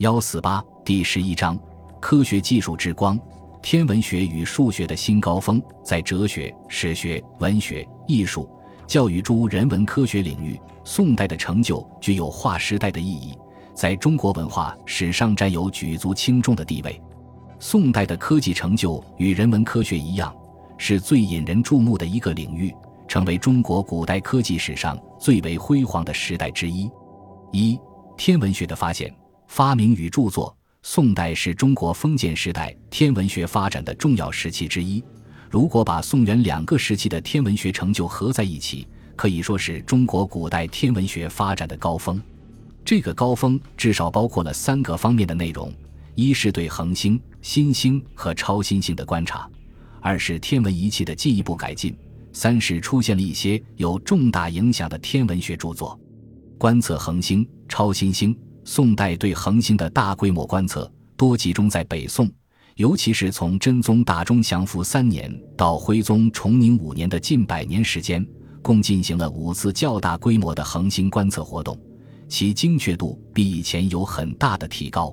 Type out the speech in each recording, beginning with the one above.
幺四八第十一章：科学技术之光，天文学与数学的新高峰。在哲学、史学、文学、艺术、教育诸人文科学领域，宋代的成就具有划时代的意义，在中国文化史上占有举足轻重的地位。宋代的科技成就与人文科学一样，是最引人注目的一个领域，成为中国古代科技史上最为辉煌的时代之一。一、天文学的发现。发明与著作，宋代是中国封建时代天文学发展的重要时期之一。如果把宋元两个时期的天文学成就合在一起，可以说是中国古代天文学发展的高峰。这个高峰至少包括了三个方面的内容：一是对恒星、新星和超新星的观察；二是天文仪器的进一步改进；三是出现了一些有重大影响的天文学著作，观测恒星、超新星。宋代对恒星的大规模观测多集中在北宋，尤其是从真宗大中祥符三年到徽宗崇宁五年的近百年时间，共进行了五次较大规模的恒星观测活动，其精确度比以前有很大的提高。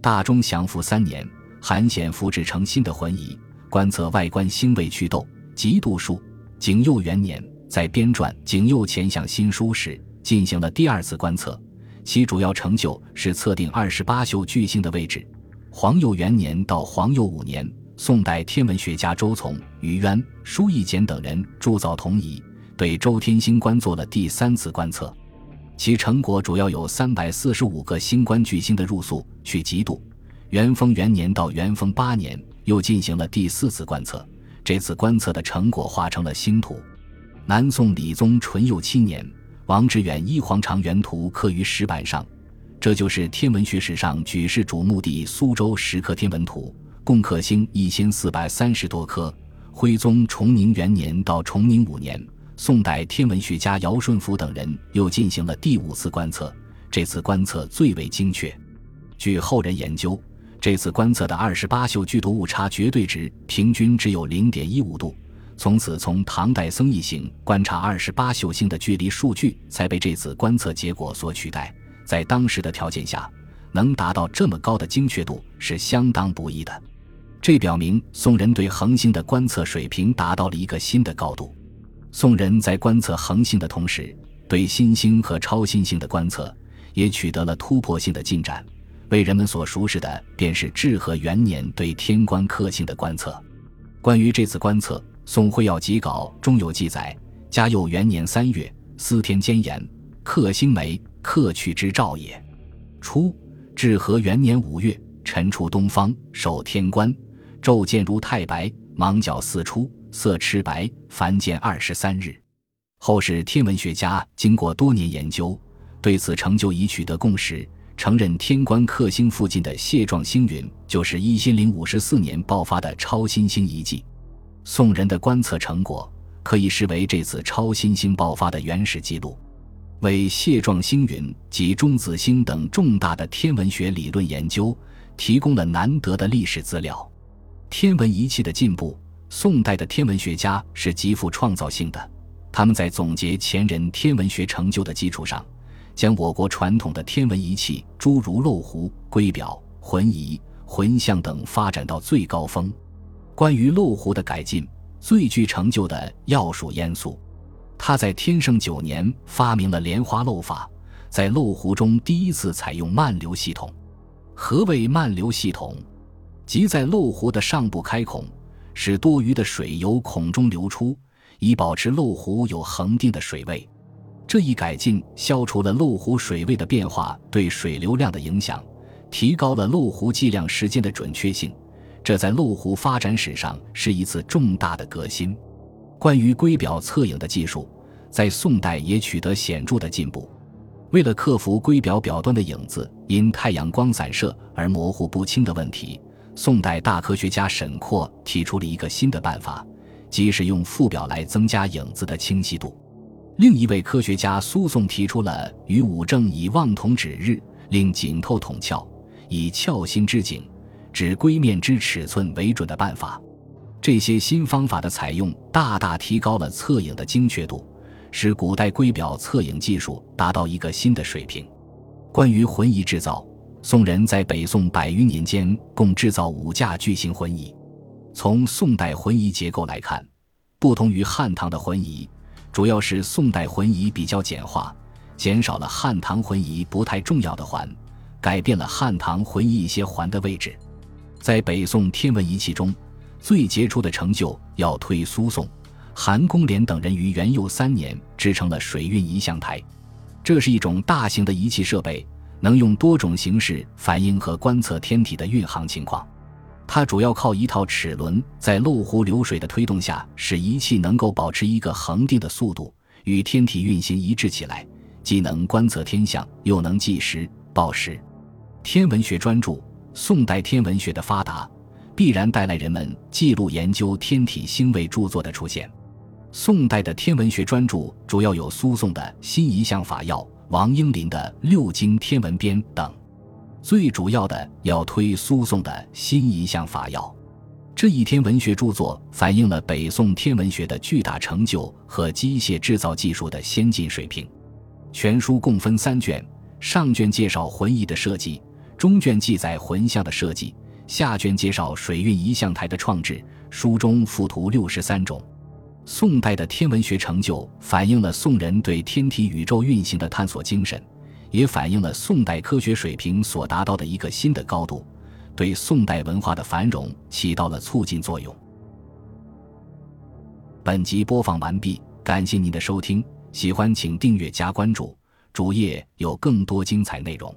大中祥符三年，韩显复制成新的浑仪，观测外观星位祛斗极度数。景佑元年，在编撰《景佑前象新书》时，进行了第二次观测。其主要成就是测定二十八宿巨星的位置。皇佑元年到皇佑五年，宋代天文学家周从、于渊、舒义简等人铸造铜仪，对周天星官做了第三次观测。其成果主要有三百四十五个星官巨星的入宿去极度。元丰元年到元丰八年，又进行了第四次观测。这次观测的成果画成了星图。南宋理宗淳佑七年。王志远一黄长原图刻于石板上，这就是天文学史上举世瞩目的苏州石刻天文图，共刻星一千四百三十多颗。徽宗崇宁元年到崇宁五年，宋代天文学家姚顺福等人又进行了第五次观测，这次观测最为精确。据后人研究，这次观测的二十八宿剧毒误差绝对值平均只有零点一五度。从此，从唐代僧一行观察二十八宿星的距离数据，才被这次观测结果所取代。在当时的条件下，能达到这么高的精确度是相当不易的。这表明宋人对恒星的观测水平达到了一个新的高度。宋人在观测恒星的同时，对新星和超新星的观测也取得了突破性的进展。为人们所熟识的，便是至和元年对天官克星的观测。关于这次观测，《宋会要集稿》中有记载：嘉佑元年三月，司天监言，克星梅，克去之兆也。初，至和元年五月，晨出东方，守天官，昼见如太白，芒角四出，色赤白，凡见二十三日。后世天文学家经过多年研究，对此成就已取得共识，承认天官克星附近的蟹状星云就是一千零五十四年爆发的超新星遗迹。宋人的观测成果可以视为这次超新星爆发的原始记录，为蟹状星云及中子星等重大的天文学理论研究提供了难得的历史资料。天文仪器的进步，宋代的天文学家是极富创造性的。他们在总结前人天文学成就的基础上，将我国传统的天文仪器，诸如漏壶、圭表、浑仪、浑象等发展到最高峰。关于漏壶的改进，最具成就的要数燕肃。他在天圣九年发明了莲花漏法，在漏壶中第一次采用慢流系统。何谓慢流系统？即在漏壶的上部开孔，使多余的水由孔中流出，以保持漏壶有恒定的水位。这一改进消除了漏壶水位的变化对水流量的影响，提高了漏壶计量时间的准确性。这在漏壶发展史上是一次重大的革新。关于圭表测影的技术，在宋代也取得显著的进步。为了克服圭表表端的影子因太阳光散射而模糊不清的问题，宋代大科学家沈括提出了一个新的办法，即使用副表来增加影子的清晰度。另一位科学家苏颂提出了与五正以望同指日，令景透统窍，以窍心之景。指龟面之尺寸为准的办法，这些新方法的采用大大提高了测影的精确度，使古代龟表测影技术达到一个新的水平。关于浑仪制造，宋人在北宋百余年间共制造五架巨型浑仪。从宋代浑仪结构来看，不同于汉唐的浑仪，主要是宋代浑仪比较简化，减少了汉唐浑仪不太重要的环，改变了汉唐浑仪一些环的位置。在北宋天文仪器中，最杰出的成就要推苏宋、韩公廉等人于元佑三年制成了水运仪象台，这是一种大型的仪器设备。能用多种形式反映和观测天体的运行情况。它主要靠一套齿轮，在漏壶流水的推动下，使仪器能够保持一个恒定的速度，与天体运行一致起来，既能观测天象，又能计时报时。天文学专著，宋代天文学的发达，必然带来人们记录研究天体星位著作的出现。宋代的天文学专著主要有苏颂的《新仪象法要》。王英林的《六经天文编》等，最主要的要推苏颂的《新仪象法要》这一天文学著作，反映了北宋天文学的巨大成就和机械制造技术的先进水平。全书共分三卷，上卷介绍浑仪的设计，中卷记载浑象的设计，下卷介绍水运仪象台的创制。书中附图六十三种。宋代的天文学成就反映了宋人对天体宇宙运行的探索精神，也反映了宋代科学水平所达到的一个新的高度，对宋代文化的繁荣起到了促进作用。本集播放完毕，感谢您的收听，喜欢请订阅加关注，主页有更多精彩内容。